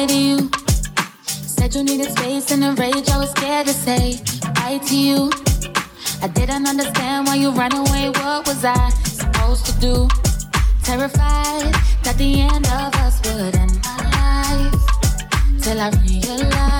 lie to you. Said you needed space and a rage, I was scared to say bye to you. I didn't understand why you ran away, what was I supposed to do? Terrified that the end of us would end my life. Till I realized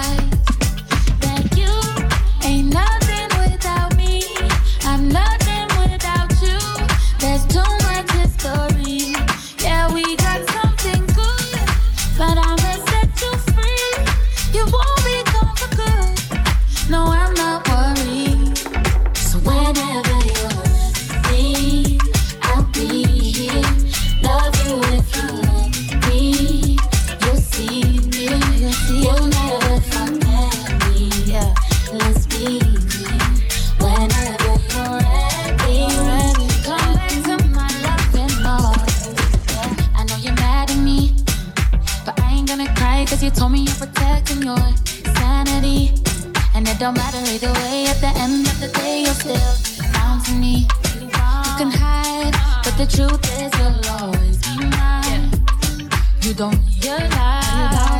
protecting your sanity. And it don't matter either way, at the end of the day, you're still bound to me. You can hide, but the truth is, you'll always be mine. You don't realize.